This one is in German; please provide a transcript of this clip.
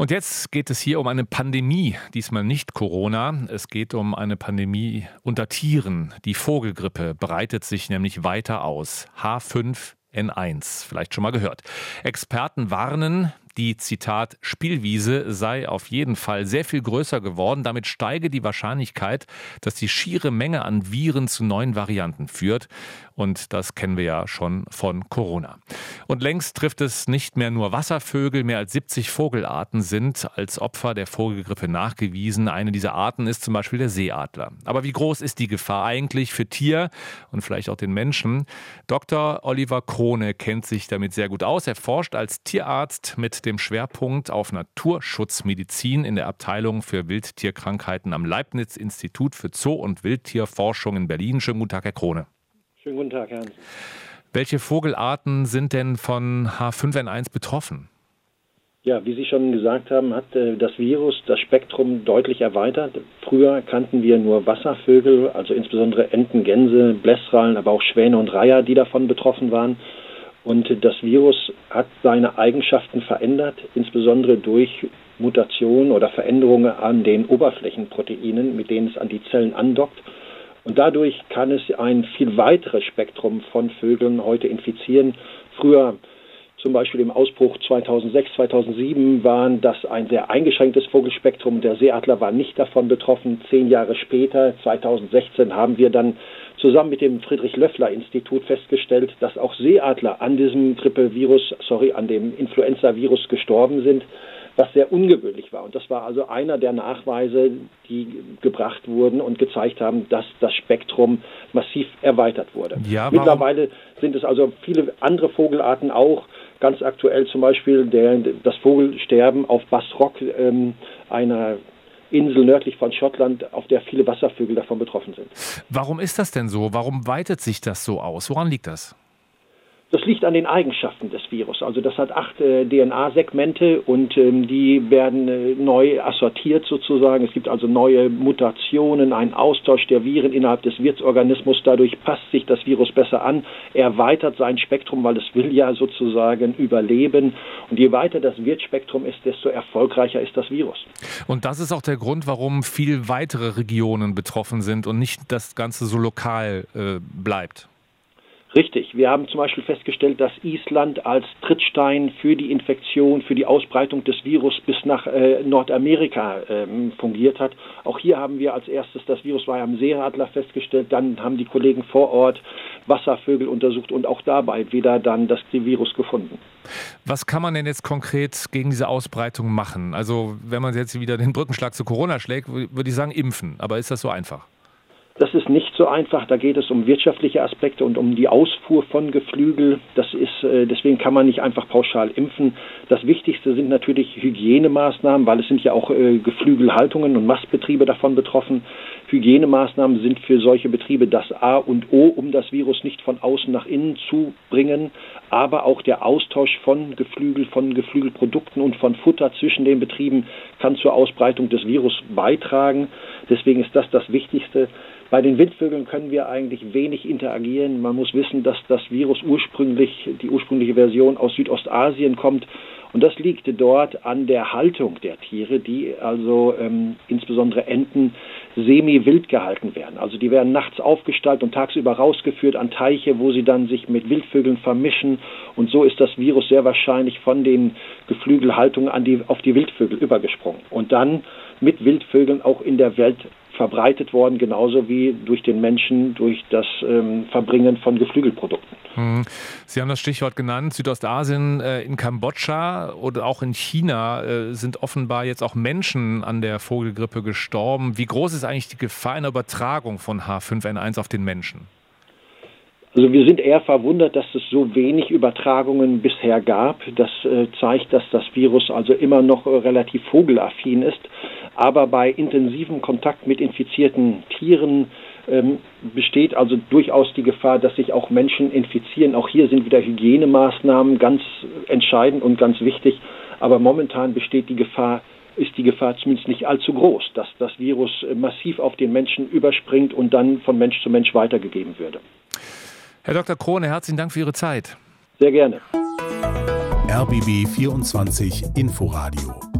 Und jetzt geht es hier um eine Pandemie, diesmal nicht Corona. Es geht um eine Pandemie unter Tieren. Die Vogelgrippe breitet sich nämlich weiter aus. H5N1, vielleicht schon mal gehört. Experten warnen, die Zitat Spielwiese sei auf jeden Fall sehr viel größer geworden. Damit steige die Wahrscheinlichkeit, dass die schiere Menge an Viren zu neuen Varianten führt. Und das kennen wir ja schon von Corona. Und längst trifft es nicht mehr nur Wasservögel. Mehr als 70 Vogelarten sind als Opfer der Vogelgrippe nachgewiesen. Eine dieser Arten ist zum Beispiel der Seeadler. Aber wie groß ist die Gefahr eigentlich für Tier und vielleicht auch den Menschen? Dr. Oliver Krone kennt sich damit sehr gut aus. Er forscht als Tierarzt mit dem Schwerpunkt auf Naturschutzmedizin in der Abteilung für Wildtierkrankheiten am Leibniz-Institut für Zoo- und Wildtierforschung in Berlin. Schönen guten Tag, Herr Krone. Schönen guten Tag, Herr. Welche Vogelarten sind denn von H5N1 betroffen? Ja, wie Sie schon gesagt haben, hat äh, das Virus das Spektrum deutlich erweitert. Früher kannten wir nur Wasservögel, also insbesondere Enten, Gänse, Blässrallen, aber auch Schwäne und Reiher, die davon betroffen waren. Und das Virus hat seine Eigenschaften verändert, insbesondere durch Mutationen oder Veränderungen an den Oberflächenproteinen, mit denen es an die Zellen andockt. Und dadurch kann es ein viel weiteres Spektrum von Vögeln heute infizieren. Früher, zum Beispiel im Ausbruch 2006, 2007, waren das ein sehr eingeschränktes Vogelspektrum. Der Seeadler war nicht davon betroffen. Zehn Jahre später, 2016, haben wir dann zusammen mit dem Friedrich-Löffler-Institut festgestellt, dass auch Seeadler an diesem Grippevirus, sorry, an dem Influenza-Virus gestorben sind was sehr ungewöhnlich war. Und das war also einer der Nachweise, die gebracht wurden und gezeigt haben, dass das Spektrum massiv erweitert wurde. Ja, Mittlerweile sind es also viele andere Vogelarten auch. Ganz aktuell zum Beispiel der, das Vogelsterben auf Bassrock, ähm, einer Insel nördlich von Schottland, auf der viele Wasservögel davon betroffen sind. Warum ist das denn so? Warum weitet sich das so aus? Woran liegt das? Das liegt an den Eigenschaften des Virus. Also das hat acht äh, DNA-Segmente und ähm, die werden äh, neu assortiert sozusagen. Es gibt also neue Mutationen, einen Austausch der Viren innerhalb des Wirtsorganismus. Dadurch passt sich das Virus besser an, erweitert sein Spektrum, weil es will ja sozusagen überleben. Und je weiter das Wirtspektrum ist, desto erfolgreicher ist das Virus. Und das ist auch der Grund, warum viel weitere Regionen betroffen sind und nicht das Ganze so lokal äh, bleibt. Richtig. Wir haben zum Beispiel festgestellt, dass Island als Trittstein für die Infektion, für die Ausbreitung des Virus bis nach äh, Nordamerika ähm, fungiert hat. Auch hier haben wir als erstes das Virus war am Seeradler festgestellt. Dann haben die Kollegen vor Ort Wasservögel untersucht und auch dabei wieder dann das Virus gefunden. Was kann man denn jetzt konkret gegen diese Ausbreitung machen? Also wenn man jetzt wieder den Brückenschlag zu Corona schlägt, würde ich sagen impfen. Aber ist das so einfach? Das ist nicht so einfach. Da geht es um wirtschaftliche Aspekte und um die Ausfuhr von Geflügel. Das ist, äh, deswegen kann man nicht einfach pauschal impfen. Das Wichtigste sind natürlich Hygienemaßnahmen, weil es sind ja auch äh, Geflügelhaltungen und Mastbetriebe davon betroffen. Hygienemaßnahmen sind für solche Betriebe das A und O, um das Virus nicht von außen nach innen zu bringen, aber auch der Austausch von Geflügel, von Geflügelprodukten und von Futter zwischen den Betrieben kann zur Ausbreitung des Virus beitragen. Deswegen ist das das Wichtigste. Bei den Wildvögeln können wir eigentlich wenig interagieren. Man muss wissen, dass das Virus ursprünglich, die ursprüngliche Version aus Südostasien kommt. Und das liegt dort an der Haltung der Tiere, die also ähm, insbesondere Enten semi-wild gehalten werden. Also die werden nachts aufgestallt und tagsüber rausgeführt an Teiche, wo sie dann sich mit Wildvögeln vermischen. Und so ist das Virus sehr wahrscheinlich von den Geflügelhaltungen an die, auf die Wildvögel übergesprungen. Und dann mit Wildvögeln auch in der Welt verbreitet worden, genauso wie durch den Menschen, durch das ähm, Verbringen von Geflügelprodukten. Hm. Sie haben das Stichwort genannt, Südostasien, äh, in Kambodscha oder auch in China äh, sind offenbar jetzt auch Menschen an der Vogelgrippe gestorben. Wie groß ist eigentlich die Gefahr einer Übertragung von H5N1 auf den Menschen? Also wir sind eher verwundert, dass es so wenig Übertragungen bisher gab. Das äh, zeigt, dass das Virus also immer noch äh, relativ vogelaffin ist. Aber bei intensivem Kontakt mit infizierten Tieren ähm, besteht also durchaus die Gefahr, dass sich auch Menschen infizieren. Auch hier sind wieder Hygienemaßnahmen ganz entscheidend und ganz wichtig. Aber momentan besteht die Gefahr, ist die Gefahr zumindest nicht allzu groß, dass das Virus äh, massiv auf den Menschen überspringt und dann von Mensch zu Mensch weitergegeben würde. Herr Dr. Krone, herzlichen Dank für Ihre Zeit. Sehr gerne. RBB 24 Inforadio